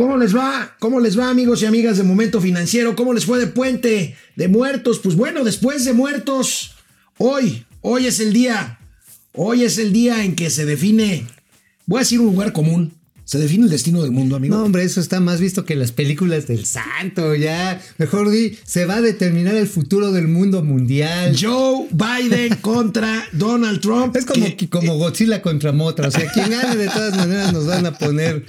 ¿Cómo les va? ¿Cómo les va, amigos y amigas de Momento Financiero? ¿Cómo les fue de puente de muertos? Pues bueno, después de muertos, hoy, hoy es el día, hoy es el día en que se define, voy a decir un lugar común, se define el destino del mundo, amigo. No, hombre, eso está más visto que las películas del santo, ya. Mejor di, se va a determinar el futuro del mundo mundial. Joe Biden contra Donald Trump. Es como, como Godzilla contra Motra. O sea, quien gane de todas maneras nos van a poner.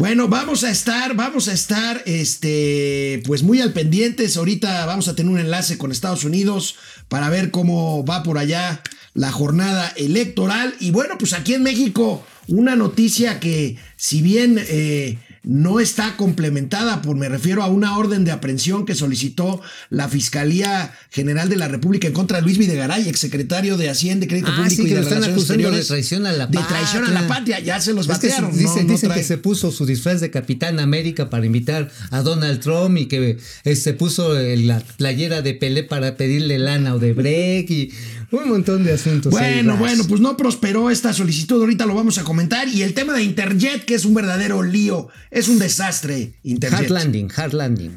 Bueno, vamos a estar, vamos a estar, este, pues muy al pendientes. Ahorita vamos a tener un enlace con Estados Unidos para ver cómo va por allá la jornada electoral. Y bueno, pues aquí en México una noticia que si bien eh, no está complementada, por me refiero a una orden de aprehensión que solicitó la Fiscalía General de la República en contra de Luis Videgaray, exsecretario de Hacienda, Crédito Ah, Público sí, y de están acusando de traición a la De patria. traición a la patria, ya se los Es que batearon. dicen, no, no dicen trae- que se puso su disfraz de Capitán América para invitar a Donald Trump y que eh, se puso eh, la playera de Pelé para pedirle lana o de Break y un montón de asuntos. Bueno, bueno, pues no prosperó esta solicitud, ahorita lo vamos a comentar. Y el tema de Interjet, que es un verdadero lío, es un desastre, Interjet. Hard landing, hard landing.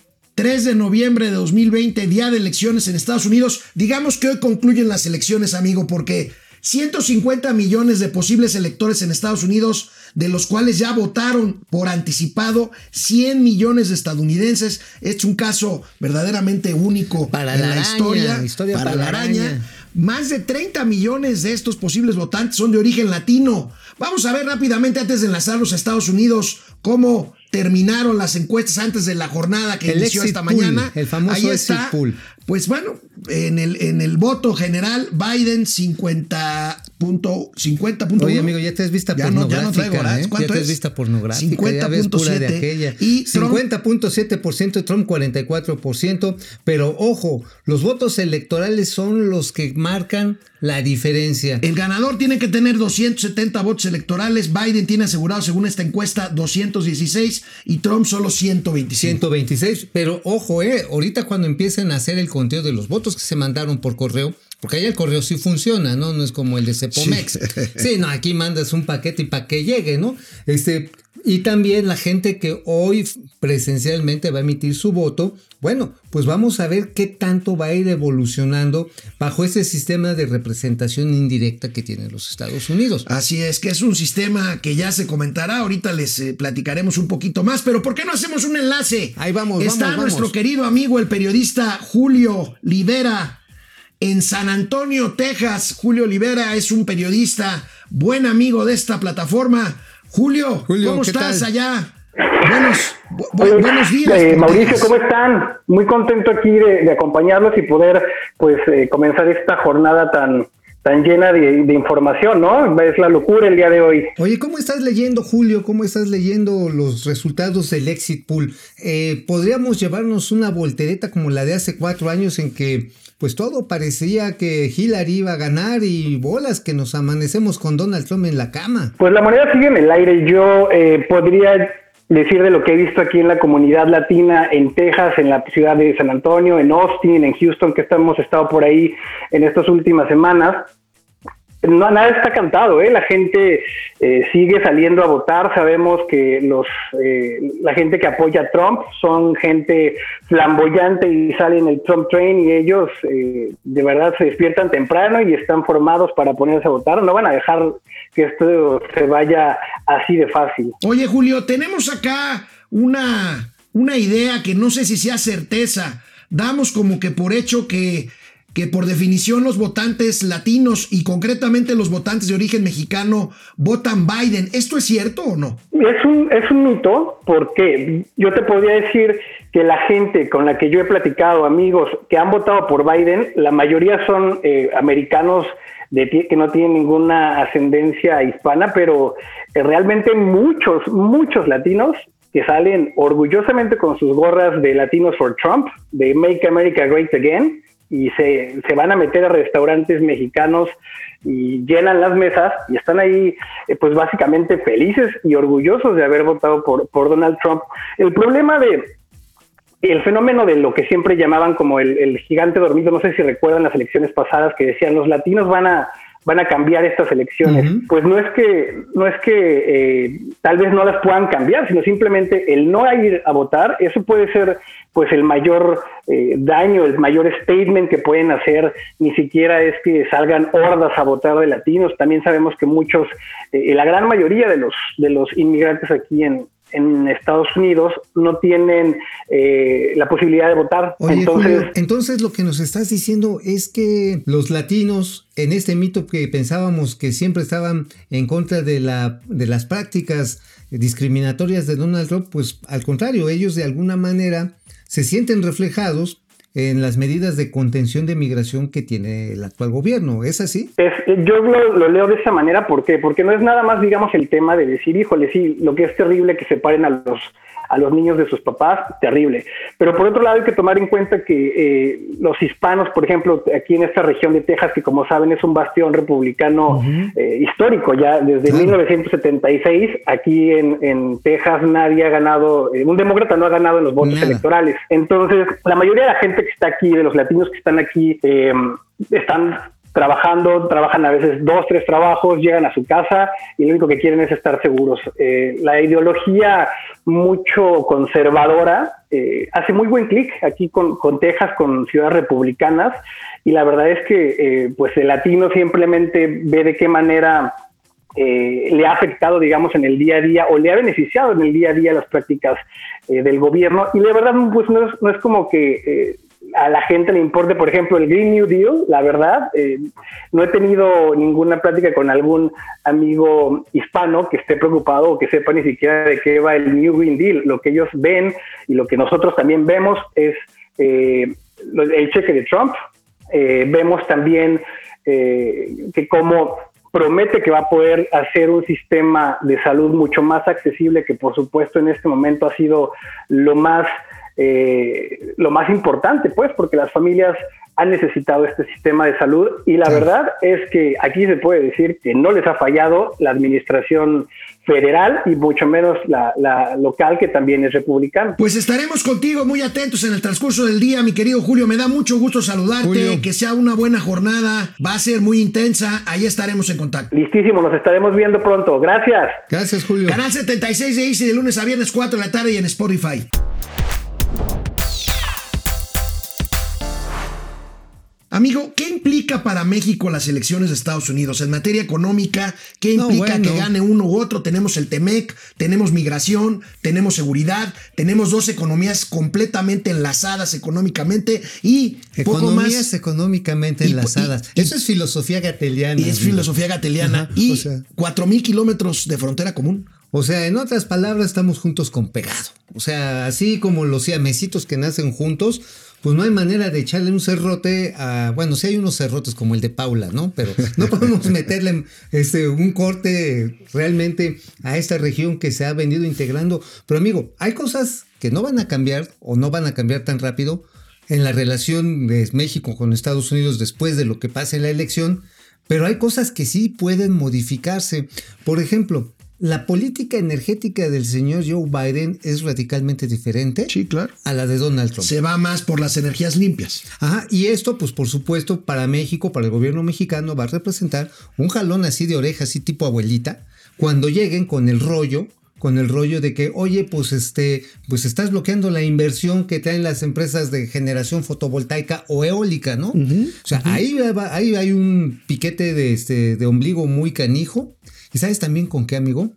3 de noviembre de 2020, día de elecciones en Estados Unidos. Digamos que hoy concluyen las elecciones, amigo, porque 150 millones de posibles electores en Estados Unidos, de los cuales ya votaron por anticipado 100 millones de estadounidenses. Es un caso verdaderamente único Para en la araña, historia, historia para, la araña. araña. Más de 30 millones de estos posibles votantes son de origen latino. Vamos a ver rápidamente antes de enlazarlos a Estados Unidos cómo terminaron las encuestas antes de la jornada que El inició esta pool, mañana. el famoso Ahí está. pool. Pues bueno, en el, en el voto general, Biden 50 punto, 50.1. Oye, amigo, ya te has vista Ya no- ya no traigo. ¿eh? Ya ¿Cuánto te has es? vista pornográfica, ya ves pura de 50.7. aquella. Y Trump- 50.7%, Trump 44%, pero ojo, los votos electorales son los que marcan la diferencia. El ganador tiene que tener 270 votos electorales. Biden tiene asegurado, según esta encuesta, 216 y Trump solo 125. 126, pero ojo, eh, ahorita cuando empiecen a hacer el conteo de los votos que se mandaron por correo, porque allá el correo sí funciona, ¿no? No es como el de Cepomex. Sí, no, aquí mandas un paquete y para que llegue, ¿no? Este, y también la gente que hoy presencialmente va a emitir su voto, bueno, pues vamos a ver qué tanto va a ir evolucionando bajo ese sistema de representación indirecta que tienen los Estados Unidos. Así es, que es un sistema que ya se comentará. Ahorita les eh, platicaremos un poquito más, pero ¿por qué no hacemos un enlace? Ahí vamos, Está vamos, nuestro vamos. querido amigo, el periodista Julio Libera, en San Antonio, Texas. Julio Libera es un periodista, buen amigo de esta plataforma. Julio, Julio, ¿cómo ¿qué estás tal? allá? Buenos, bu- bu- Oye, buenos días. eh, Mauricio. ¿cómo están? Muy contento aquí de, de acompañarlos y poder pues eh, comenzar esta jornada tan tan llena de, de información, ¿no? Es la locura el día de hoy. Oye, ¿cómo estás leyendo, Julio? ¿Cómo estás leyendo los resultados del exit pool? Eh, ¿Podríamos llevarnos una voltereta como la de hace cuatro años en que pues todo parecía que Hillary iba a ganar y bolas que nos amanecemos con Donald Trump en la cama? Pues la moneda sigue en el aire. Yo eh, podría decir de lo que he visto aquí en la comunidad latina, en Texas, en la ciudad de San Antonio, en Austin, en Houston, que hemos estado por ahí en estas últimas semanas. No, nada está cantado, ¿eh? la gente eh, sigue saliendo a votar, sabemos que los eh, la gente que apoya a Trump son gente flamboyante y sale en el Trump Train y ellos eh, de verdad se despiertan temprano y están formados para ponerse a votar, no van a dejar que esto se vaya así de fácil. Oye, Julio, tenemos acá una, una idea que no sé si sea certeza. Damos como que por hecho que, que por definición los votantes latinos y concretamente los votantes de origen mexicano votan Biden. ¿Esto es cierto o no? Es un, es un mito porque yo te podría decir que la gente con la que yo he platicado, amigos que han votado por Biden, la mayoría son eh, americanos de, que no tienen ninguna ascendencia hispana, pero eh, realmente muchos, muchos latinos que salen orgullosamente con sus gorras de Latinos for Trump, de Make America Great Again, y se, se van a meter a restaurantes mexicanos y llenan las mesas y están ahí eh, pues básicamente felices y orgullosos de haber votado por, por Donald Trump. El problema de el fenómeno de lo que siempre llamaban como el, el gigante dormido, no sé si recuerdan las elecciones pasadas que decían los latinos van a van a cambiar estas elecciones. Pues no es que, no es que eh, tal vez no las puedan cambiar, sino simplemente el no ir a votar, eso puede ser pues el mayor eh, daño, el mayor statement que pueden hacer, ni siquiera es que salgan hordas a votar de latinos, también sabemos que muchos, eh, la gran mayoría de los, de los inmigrantes aquí en, en Estados Unidos no tienen eh, la posibilidad de votar. Oye, Entonces, Julio, entonces lo que nos estás diciendo es que los latinos, en este mito que pensábamos que siempre estaban en contra de, la, de las prácticas discriminatorias de Donald Trump, pues al contrario, ellos de alguna manera se sienten reflejados en las medidas de contención de migración que tiene el actual gobierno. ¿Es así? Es, yo lo, lo, leo de esa manera, ¿por qué? Porque no es nada más, digamos, el tema de decir, híjole, sí, lo que es terrible que separen a los, a los niños de sus papás, terrible. Pero por otro lado hay que tomar en cuenta que eh, los hispanos, por ejemplo, aquí en esta región de Texas, que como saben es un bastión republicano uh -huh. eh, histórico, ya desde claro. 1976, aquí en, en, Texas nadie ha ganado, eh, un demócrata no ha ganado en los votos Nada. electorales. Entonces, la mayoría de la gente que está aquí, de los latinos que están aquí, están trabajando, trabajan a veces dos, tres trabajos, llegan a su casa y lo único que quieren es estar seguros. Eh, la ideología mucho conservadora eh, hace muy buen clic aquí con, con, Texas, con ciudades republicanas y la verdad es que eh, pues el latino simplemente ve de qué manera eh, le ha afectado, digamos, en el día a día o le ha beneficiado en el día a día las prácticas eh, del gobierno. Y la verdad, pues no es, no es como que eh, a la gente le importe, por ejemplo, el Green New Deal, la verdad, eh, no he tenido ninguna plática con algún amigo hispano que esté preocupado o que sepa ni siquiera de qué va el New Green Deal. Lo que ellos ven y lo que nosotros también vemos es eh, el cheque de Trump. Eh, vemos también que como promete que va a poder hacer un sistema de salud mucho más accesible, que por supuesto en este momento ha sido lo más eh, lo más importante, pues, porque las familias han necesitado este sistema de salud y la sí. verdad es que aquí se puede decir que no les ha fallado la administración federal y mucho menos la, la, local que también es republicana. Pues estaremos contigo muy atentos en el transcurso del día, mi querido Julio. Me da mucho gusto saludarte, Julio. que sea una buena jornada, va a ser muy intensa, ahí estaremos en contacto. Listísimo, nos estaremos viendo pronto. Gracias. Gracias, Julio. Canal 76 de Easy de lunes a viernes 4 de la tarde y en Spotify. Amigo, ¿qué implica para México las elecciones de Estados Unidos? En materia económica, ¿qué implica no, bueno. que gane uno u otro? Tenemos el TEMEC, tenemos migración, tenemos seguridad, tenemos dos economías completamente enlazadas económicamente y Economías poco más. económicamente y, enlazadas. Y, y, Eso es filosofía gateliana. Y es amigo. filosofía gateliana. Ajá, y sea, cuatro mil kilómetros de frontera común. O sea, en otras palabras, estamos juntos con pegado. O sea, así como los siamesitos que nacen juntos, pues no hay manera de echarle un cerrote a. Bueno, sí hay unos cerrotes como el de Paula, ¿no? Pero no podemos meterle este, un corte realmente a esta región que se ha venido integrando. Pero amigo, hay cosas que no van a cambiar o no van a cambiar tan rápido en la relación de México con Estados Unidos después de lo que pase en la elección. Pero hay cosas que sí pueden modificarse. Por ejemplo, la política energética del señor Joe Biden es radicalmente diferente sí, claro. a la de Donald Trump. Se va más por las energías limpias. Ajá, y esto, pues por supuesto, para México, para el gobierno mexicano, va a representar un jalón así de oreja, así tipo abuelita, cuando lleguen con el rollo con el rollo de que, oye, pues este, pues estás bloqueando la inversión que traen las empresas de generación fotovoltaica o eólica, ¿no? Uh -huh, o sea, uh -huh. ahí, va, ahí hay un piquete de, este, de ombligo muy canijo. ¿Y sabes también con qué, amigo?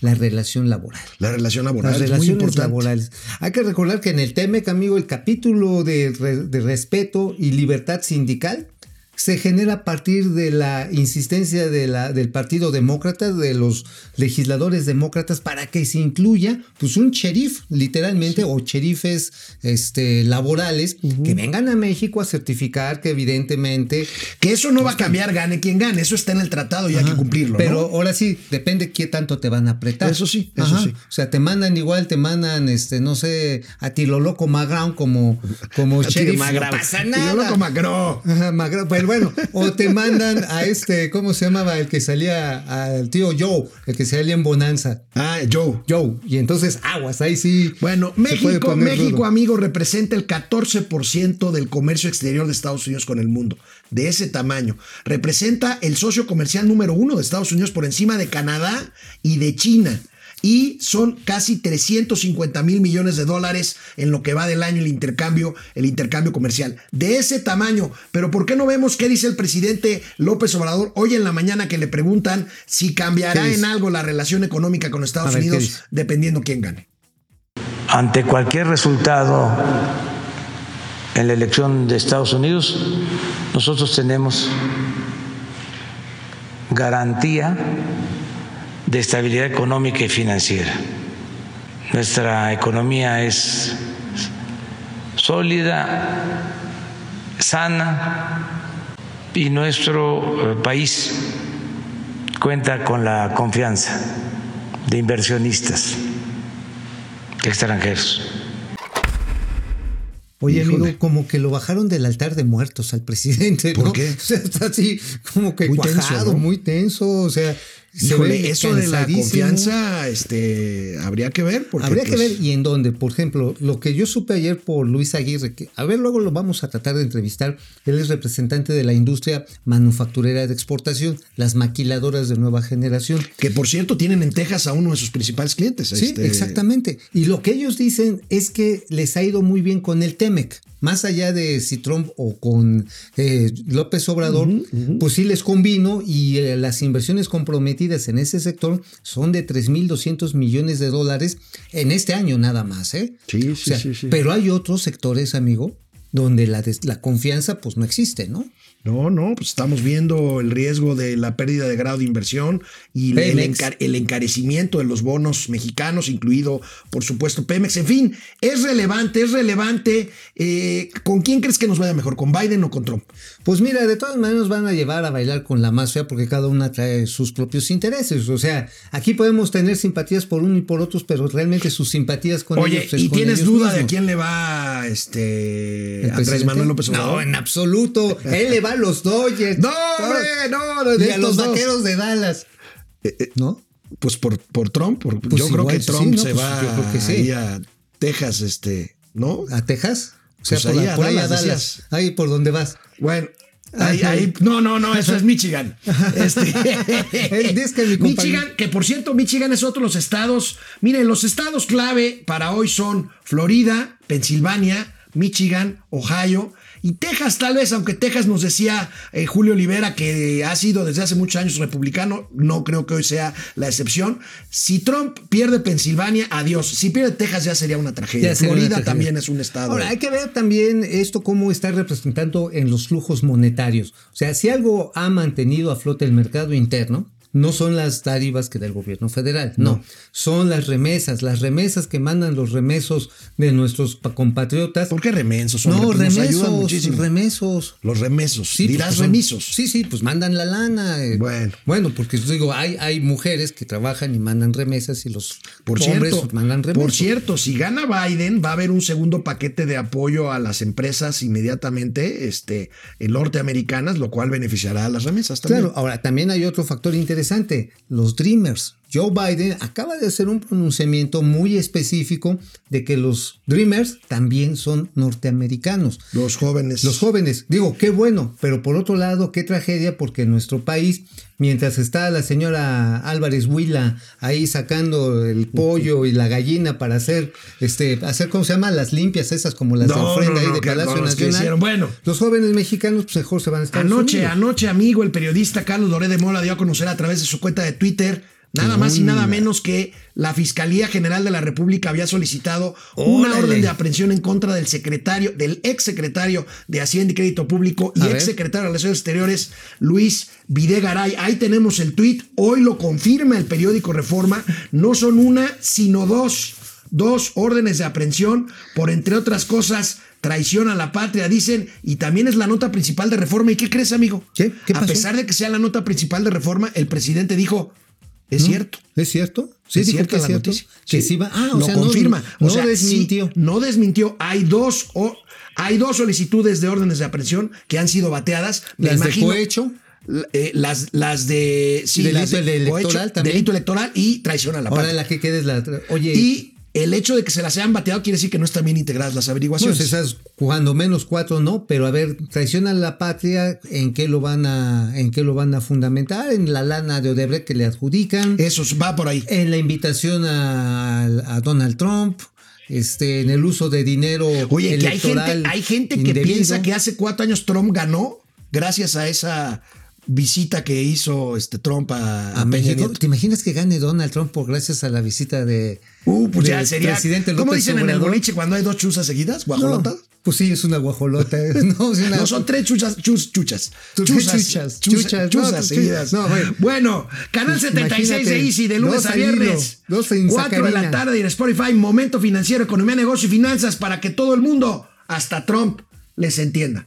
La relación laboral. La relación laboral. Las relaciones laborales. Hay que recordar que en el TEMEC, amigo, el capítulo de, de respeto y libertad sindical se genera a partir de la insistencia de la, del Partido Demócrata, de los legisladores demócratas, para que se incluya pues un sheriff, literalmente, o sheriffes este, laborales, que vengan a México a certificar que evidentemente... Que eso no va a cambiar, gane quien gane. Eso está en el tratado y hay que cumplirlo. Pero ¿no? ahora sí, depende qué tanto te van a apretar. Eso sí, eso sí. O sea, te mandan igual, te mandan, este, no sé, a Tiloloco Maground como, como sheriff. No pasa nada. loco Macro. Ajá, Magra- Pero bueno, o te mandan a este, ¿cómo se llamaba? El que salía al tío Joe, el que salía en Bonanza. Ah, Joe. Joe. Y entonces, aguas, ahí sí. Bueno, México, México, amigo, representa el 14% del comercio exterior de Estados Unidos con el mundo. De ese tamaño. Representa el socio comercial número uno de Estados Unidos por encima de Canadá y de China. Y son casi 350 mil millones de dólares en lo que va del año el intercambio, el intercambio comercial. De ese tamaño. Pero ¿por qué no vemos qué dice el presidente López Obrador hoy en la mañana que le preguntan si cambiará en algo la relación económica con Estados A ver, ¿qué Unidos dependiendo quién gane? ante cualquier resultado en la elección de Estados Unidos, nosotros tenemos garantía de estabilidad económica y financiera. Nuestra economía es sólida, sana y nuestro eh, país cuenta con la confianza de inversionistas extranjeros. Oye, Híjole. amigo, como que lo bajaron del altar de muertos al presidente. ¿Por ¿no? qué? O sea, está así, como que Muy tenso, cuajado, ¿no? muy tenso. O sea, se Híjole, eso de la confianza, este, habría que ver. Porque, Habría que pues, ver y en dónde. Por ejemplo, lo que yo supe ayer por Luis Aguirre, que a ver, luego lo vamos a tratar de entrevistar. Él es representante de la industria manufacturera de exportación, las maquiladoras de nueva generación. Que por cierto tienen en Texas a uno de sus principales clientes. Sí, este, exactamente. Y lo que ellos dicen es que les ha ido muy bien con el Temec. Más allá de si Trump o con eh, López Obrador, pues sí les convino y eh, las inversiones comprometidas en ese sector son de 3.200 millones de dólares en este año nada más. ¿eh? Sí, O sí, sea, sí, sí. Pero hay otros sectores, amigo, donde la, la confianza pues no existe, ¿no? No, no, pues estamos viendo el riesgo de la pérdida de grado de inversión y el, Pemex. encar- el encarecimiento de los bonos mexicanos, incluido, por supuesto, Pemex. En fin, es relevante, es relevante. Eh, ¿Con quién crees que nos vaya mejor? ¿Con Biden o con Trump? Pues mira, de todas maneras van a llevar a bailar con la más fea porque cada una trae sus propios intereses. O sea, aquí podemos tener simpatías por uno y por otros, pero realmente sus simpatías con Oye, ellos es ¿y tienes duda de a quién le va este, ¿El a? Manuel López Obrador? No, en absoluto. Él le va a los Dodgers. No, hombre, no, de Y a los dos. vaqueros de Dallas. ¿No? Pues por, por Trump, por- Pues yo creo que sí, Trump ¿no? se Pues va yo creo que sí. ahí a Texas, este, ¿no? ¿A Texas? O sea, Pues por, ahí a por ahí a Dallas, decías. Ahí por donde vas. Bueno, ahí, ahí- no, no, no, eso es Michigan. Este, que Michigan, que por cierto, Michigan es otro de los estados. Miren, los estados clave para hoy son Florida, Pensilvania, Michigan, Ohio. Y Texas, tal vez, aunque Texas nos decía eh, Julio Olivera que ha sido desde hace muchos años republicano, no creo que hoy sea la excepción. Si Trump pierde Pensilvania, adiós. Si pierde Texas, ya sería una tragedia. Una Florida tragedia. también es un estado. Ahora, hay que ver también esto cómo está representando en los flujos monetarios. O sea, si algo ha mantenido a flote el mercado interno, no son las dádivas que del gobierno federal, no. Son las remesas, las remesas que mandan los remesos de nuestros pa- compatriotas. ¿Por qué remensos? hombre? No, Pues ayudan remesos, muchísimo. remesos. Los remesos. Sí, Dirás pues, son- remisos. Sí, sí, pues mandan la lana. eh. Bueno. Bueno, porque digo, hay, hay mujeres que trabajan y mandan remesas y los Por hombres cierto, mandan remesas. por cierto, si gana Biden, va a haber un segundo paquete de apoyo a las empresas inmediatamente este, norteamericanas, lo cual beneficiará a las remesas también. Claro, ahora también hay otro factor interesante, los Dreamers. Joe Biden acaba de hacer un pronunciamiento muy específico de que los Dreamers también son norteamericanos. Los jóvenes. Los jóvenes, digo, qué bueno, pero por otro lado, qué tragedia, porque en nuestro país, mientras está la señora Álvarez Huila ahí sacando el pollo y la gallina para hacer, este, hacer, ¿cómo se llama? Las limpias, esas como las de No, ofrenda no, ahí de que- Palacio Nacional. Bueno. Los jóvenes mexicanos, pues mejor se van a estar Anoche, anoche, amigo, el periodista Carlos Loré de Mola dio a conocer a través de su cuenta de Twitter Nada más y nada menos que la Fiscalía General de la República había solicitado una Órale. orden de aprehensión en contra del secretario, del ex secretario de Hacienda y Crédito Público y A ver. ex secretario de Relaciones Exteriores, Luis Videgaray. Ahí tenemos el tuit. Hoy lo confirma el periódico Reforma. No son una, sino dos. Dos órdenes de aprehensión por, entre otras cosas, traición a la patria, dicen, y también es la nota principal de Reforma. ¿Y qué crees, amigo? ¿Qué? ¿Qué a pesar de que sea la nota principal de Reforma, el presidente dijo, es cierto. ¿Es cierto? Sí, es es la cierto. noticia. Que Sí. sí va. Ah, o lo sea, no- confirma. No, O sea, desmintió. sí, no desmintió. Hay dos, o- hay dos solicitudes de órdenes de aprehensión que han sido bateadas. Me Las de imagino- cohecho. eh, las, las de sí, las de electoral cohecho, también. delito electoral y traición a la Ahora patria. la que queda es la. Oye. Y el hecho de que se las hayan bateado quiere decir que no están bien integradas las averiguaciones. Pues esas cuando menos cuatro no, pero a ver, traición a la patria, ¿en qué lo van a, en qué lo van a fundamentar? En la lana de Odebrecht que le adjudican, Eso va por ahí. en la invitación a, a Donald Trump, este, en el uso de dinero Oye, que hay gente, hay gente que indebido. piensa que hace cuatro años Trump ganó gracias a esa visita que hizo este Trump a, a a Peña México. Nieto. ¿Te imaginas que gane Donald Trump por gracias a la visita de Uh, pues ya sería. presidente ¿Cómo López dicen en el boliche cuando hay dos chuzas seguidas? No, ¿Guajolota? pues sí, es una guajolota. No, es una- No, son tres chuchas, chus, chuchas. Chuzas, chuchas, chuchas, chuzas no, tú- seguidas. no, bueno. Bueno, Canal Pues 76 de imagínate, Easy, de lunes a viernes. dos en 4 de la tarde y en Spotify, Momento Financiero, Economía, Negocio y Finanzas para que todo el mundo, hasta Trump, les entienda.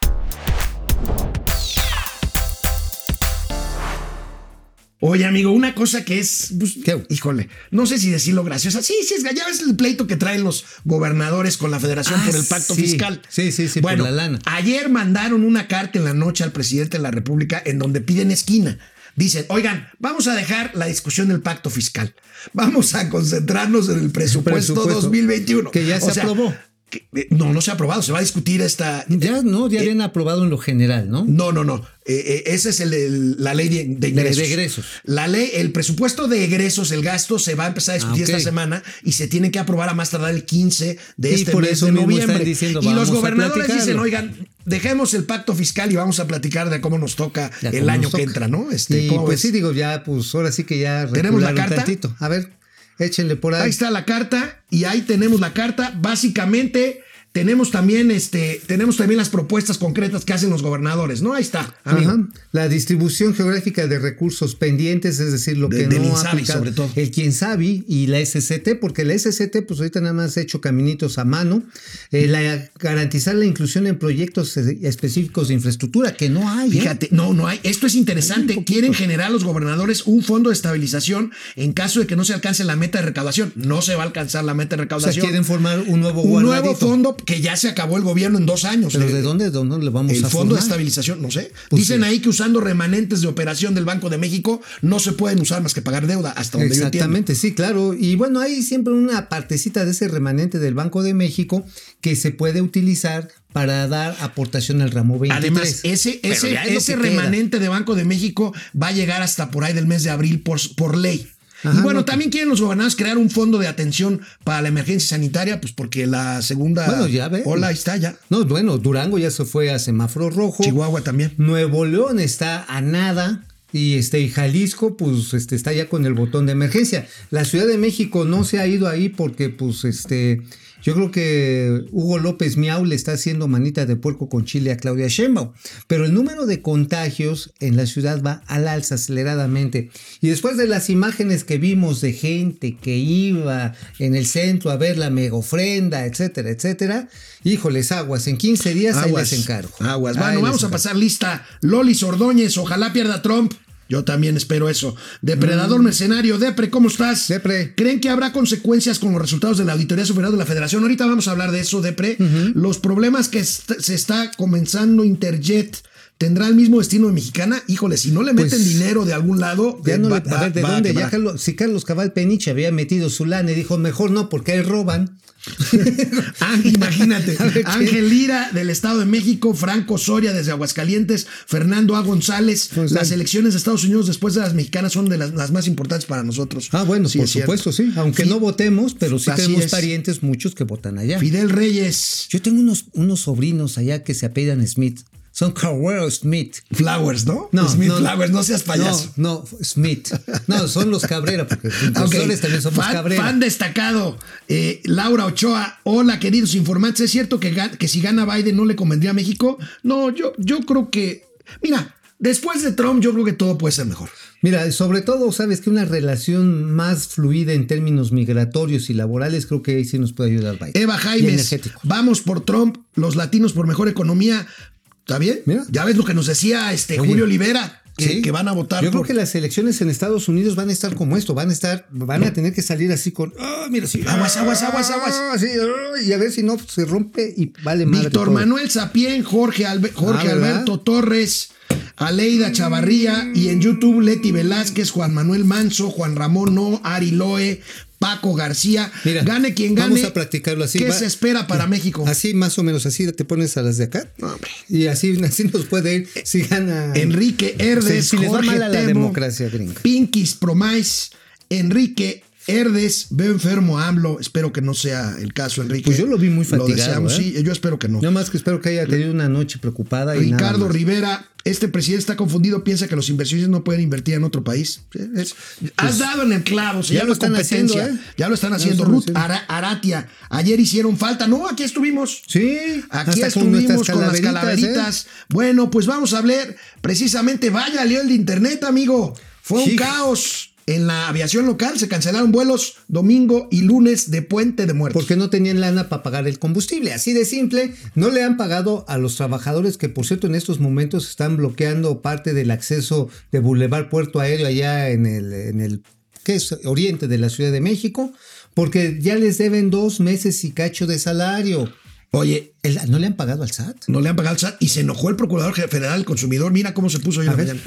Oye, amigo, una cosa que es, pues, híjole, no sé si decirlo graciosa. Sí, sí, es ya ves el pleito que traen los gobernadores con la federación Ah, por el pacto sí. fiscal. Sí, sí, sí, por bueno, la lana. Ayer mandaron una carta en la noche al presidente de la República en donde piden esquina. Dicen, oigan, vamos a dejar la discusión del pacto fiscal. Vamos a concentrarnos en el presupuesto, Presupuesto, 2021. que ya se aprobó. No, no se ha aprobado. Se va a discutir esta. Ya no, ya habían aprobado en lo general, ¿no? No, no, no. Eh, eh, esa es el- el- la ley de, de ingresos. de egresos. La ley, el presupuesto de egresos, el gasto, se va a empezar a discutir Ah, esta semana y se tiene que aprobar a más tardar el 15 de Y este por mes eso de noviembre. diciendo, y los gobernadores dicen, oigan, dejemos el pacto fiscal y vamos a platicar de cómo nos toca Ya el año que entra, ¿no? Este, y ¿cómo pues ves? sí, digo, ya, pues ahora sí que ya ¿Tenemos la carta? tantito. A ver, échenle por ahí. Ahí está la carta y ahí tenemos la carta. Básicamente tenemos también este tenemos también las propuestas concretas que hacen los gobernadores, ¿no? Ahí está. Ajá. La distribución geográfica de recursos pendientes, es decir, lo De- que del no Insabi, aplicado sobre todo. el quien sabe y la SCT, porque la SCT, pues ahorita nada más ha hecho caminitos a mano, eh, la, garantizar la inclusión en proyectos específicos de infraestructura, que no hay. ¿eh? Fíjate, no, no hay. Esto es interesante. Quieren generar los gobernadores un fondo de estabilización en caso de que no se alcance la meta de recaudación. No se va a alcanzar la meta de O sea, recaudación. quieren formar un nuevo un nuevo fondo que ya se acabó el gobierno en dos años. ¿Pero Eh, de dónde, de dónde le vamos El a fondo de estabilización, no sé. Pues Dicen sí. ahí que usando remanentes de operación del Banco de México no se pueden usar más que pagar deuda, hasta donde yo entiendo. Exactamente, sí, claro. Y bueno, hay siempre una partecita de ese remanente del Banco de México que se puede utilizar para dar aportación al ramo 23. Además, ese, ese, es ese que queda. remanente de Banco de México va a llegar hasta por ahí del mes de abril por, por ley. Ajá, y bueno, no, también quieren los gobernadores crear un fondo de atención para la emergencia sanitaria, pues porque la segunda Bueno, ya ves. ola está ya. No, bueno, Durango ya se fue a semáforo rojo. Chihuahua también. Nuevo León está a nada. Y este y Jalisco, pues, este, está ya con el botón de emergencia. La Ciudad de México no se ha ido ahí porque, pues, este, yo creo que Hugo López Miau le está haciendo manita de puerco con chile a Claudia Sheinbaum. Pero el número de contagios en la ciudad va al alza aceleradamente. Y después de las imágenes que vimos de gente que iba en el centro a ver la mega ofrenda, etcétera, etcétera, híjoles, aguas, en 15 días ahí les encargo. Aguas. Bueno, vamos a pasar lista. Lolis Ordóñez, ojalá pierda Trump. Yo también espero eso. Depredador mercenario, Depre, ¿cómo estás? Mm. Depre. ¿Creen que habrá consecuencias con los resultados de la Auditoría Superior de la Federación? Ahorita vamos a hablar de eso, Depre. Los problemas que est- se está comenzando Interjet. ¿Tendrá el mismo destino de Mexicana? Híjole, si no le meten Pues, dinero de algún lado. Ya eh, no va- le- a va- ver, ¿de va dónde? Ya. Carlos- si Carlos Cabal Peniche había metido su lana y dijo, mejor no, porque ahí roban. Ah, imagínate. Ángel Lira del Estado de México, Franco Soria desde Aguascalientes, Fernando A. González. Pues, las elecciones de Estados Unidos después de las mexicanas son de las, las más importantes para nosotros. Ah, bueno, Sí, por cierto. supuesto, sí. Aunque no votemos, pero sí Así tenemos es. parientes, muchos que votan allá. Fidel Reyes. Yo tengo unos, unos sobrinos allá que se apellidan Smith. Son Carwell Smith. Flowers, ¿no? No, Smith no, Flowers, no seas payaso. No, no, Smith. No, son los Cabrera, porque los Ok. impulsores también somos fan, Cabrera. fan destacado. Eh, Laura Ochoa, hola queridos informantes. ¿Es cierto que, que si gana Biden no le convendría a México? No, yo, yo creo que. Mira, después de Trump, yo creo que todo puede ser mejor. Mira, sobre todo, sabes que una relación más fluida en términos migratorios y laborales, creo que ahí sí nos puede ayudar Biden. Eva Jaimes, vamos por Trump, los latinos por mejor economía. ¿Está bien? Mira. Ya ves lo que nos decía este Oye, Julio Olivera, que, Sí. que van a votar Yo por. creo que las elecciones en Estados Unidos van a estar como esto, van a estar, van a tener que salir así con, ah, mira, sí, Aguas, aguas, aguas, aguas. ah, sí, ah, y a ver si no se rompe y vale madre. Víctor. Manuel Sapien, Jorge, Albe- Jorge Ah. Alberto Torres, Aleida Chavarría y en YouTube Leti Velázquez, Juan Manuel Manso, Juan Ramón No, Ari Loe, Paco García. Mira, gane quien gane. Vamos a practicarlo así. ¿Qué va- se espera para México? Así, más o menos, así te pones a las de acá. Y así, así nos puede ir si gana. Enrique Herdes, Si- si les va Jorge mal a la Temo, democracia gringa. Pinkies Promais, Enrique Herdes, veo enfermo a AMLO. Espero que no sea el caso, Enrique. Pues yo lo vi muy fatigado, deseamos, ¿eh? sí, yo espero que no. Nada más que espero que haya tenido una noche preocupada. y nada Ricardo más. Rivera, este presidente está confundido, piensa que los inversionistas no pueden invertir en otro país. Has dado en el clavo, se Pues, ya llama lo están competencia. haciendo, ¿eh? Ya lo están lo haciendo. Ruth. Ara- Aratia, ayer hicieron falta. No, aquí estuvimos. Sí, Aquí con estuvimos con, las calaveritas, ¿eh? calaveritas. Bueno, pues vamos a hablar precisamente. Vaya, leo el de internet, amigo. Fue un Sí. caos. En la aviación local se cancelaron vuelos domingo y lunes de Puente de Muertos. Porque no tenían lana para pagar el combustible. Así de simple, no le han pagado a los trabajadores que, por cierto, en estos momentos están bloqueando parte del acceso de Boulevard Puerto Aéreo allá en el, en el ¿qué es? oriente de la Ciudad de México, porque ya les deben dos meses y cacho de salario. Oye, ¿No le han pagado al SAT? no le han pagado el SAT y se enojó el Procurador Federal del Consumidor. Mira cómo se puso hoy en la mañana.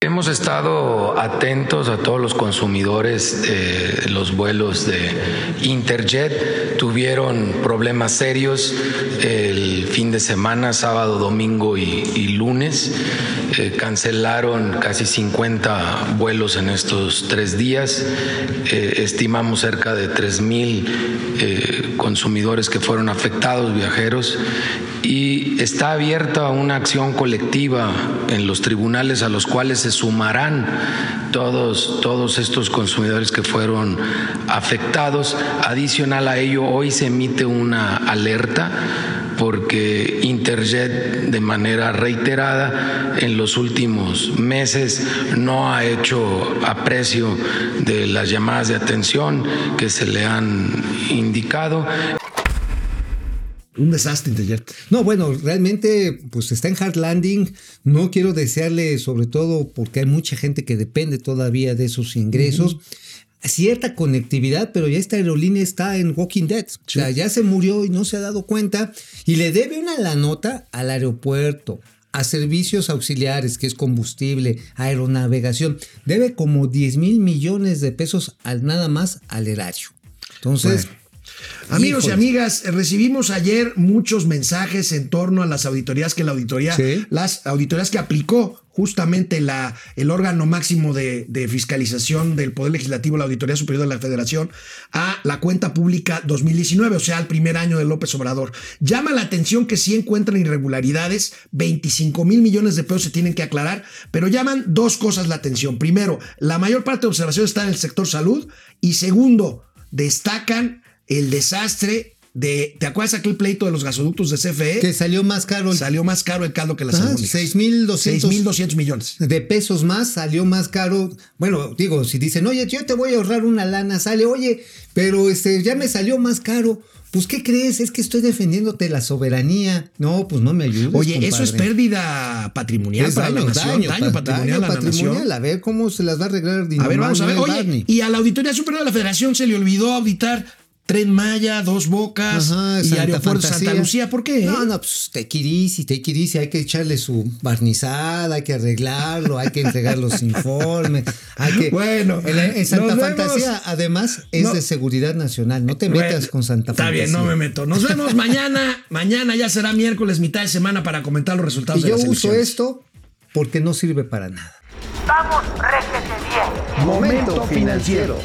Hemos estado atentos a todos los consumidores de los vuelos de Interjet. Tuvieron problemas serios el fin de semana, sábado, domingo y, lunes. Eh, cancelaron casi 50 vuelos en estos tres días. Eh, estimamos cerca de 3 mil eh, consumidores que fueron afectados, viajeros. Y está abierta una acción colectiva en los tribunales a los cuales se sumarán todos, todos estos consumidores que fueron afectados. Adicional a ello, hoy se emite una alerta porque Interjet de manera reiterada en los últimos meses no ha hecho aprecio de las llamadas de atención que se le han indicado Un desastre Interjet. No, bueno, realmente pues está en hard landing. No quiero desearle, sobre todo porque hay mucha gente que depende todavía de esos ingresos. Cierta conectividad, pero ya esta aerolínea está en Walking Dead. O sea, ya se murió y no se ha dado cuenta. Y le debe una la nota al aeropuerto, a servicios auxiliares, que es combustible, aeronavegación. Debe como 10 mil millones de pesos al nada más al erario. Entonces, Amigos y amigas, eh, recibimos ayer muchos mensajes en torno a las auditorías que la auditoría, Sí. las auditorías que aplicó justamente la, el órgano máximo de, de fiscalización del Poder Legislativo, la Auditoría Superior de la Federación, a la cuenta pública 2019, o sea, al primer año de López Obrador. Llama la atención que sí encuentran irregularidades, 25 mil millones de pesos se tienen que aclarar, pero llaman dos cosas la atención. Primero, la mayor parte de observaciones está en el sector salud y segundo, destacan el desastre de, ¿te acuerdas aquel pleito de los gasoductos de CFE? que salió más caro el Salió más caro el caldo que las albóndigas. 6,200 6,200 millones. de pesos más, salió más caro. Bueno, digo, si dicen, oye, yo te voy a ahorrar una lana, sale, oye, pero este ya me salió más caro. Pues, ¿qué crees? Es que estoy defendiéndote la soberanía. No, pues no me ayudes. Oye, eso es pérdida patrimonial Es para daño, la nación. daño, Daño, pa- patrimonial daño a la patrimonial. A ver cómo se las va a arreglar A ver, vamos a ver. Oye, Barney. y a la Auditoría Superior de la Federación se le olvidó auditar Tren Maya, Dos Bocas Ajá, y Santa Aeropuerto Santa Fantasía. Lucía. ¿Por qué? No, no, pues te quirisi, te quirisi, hay que echarle su barnizada, hay que arreglarlo, hay que entregar los informes, hay que... Bueno, en, en Santa nos Fantasía, vemos. además, es No. de seguridad nacional, no te metas Bueno, con Santa Está Fantasía. bien, no me meto. Nos vemos mañana. mañana ya será miércoles, mitad de semana para comentar los resultados Y de yo las uso esto porque no sirve para nada. Vamos, réjete bien. Momento financiero.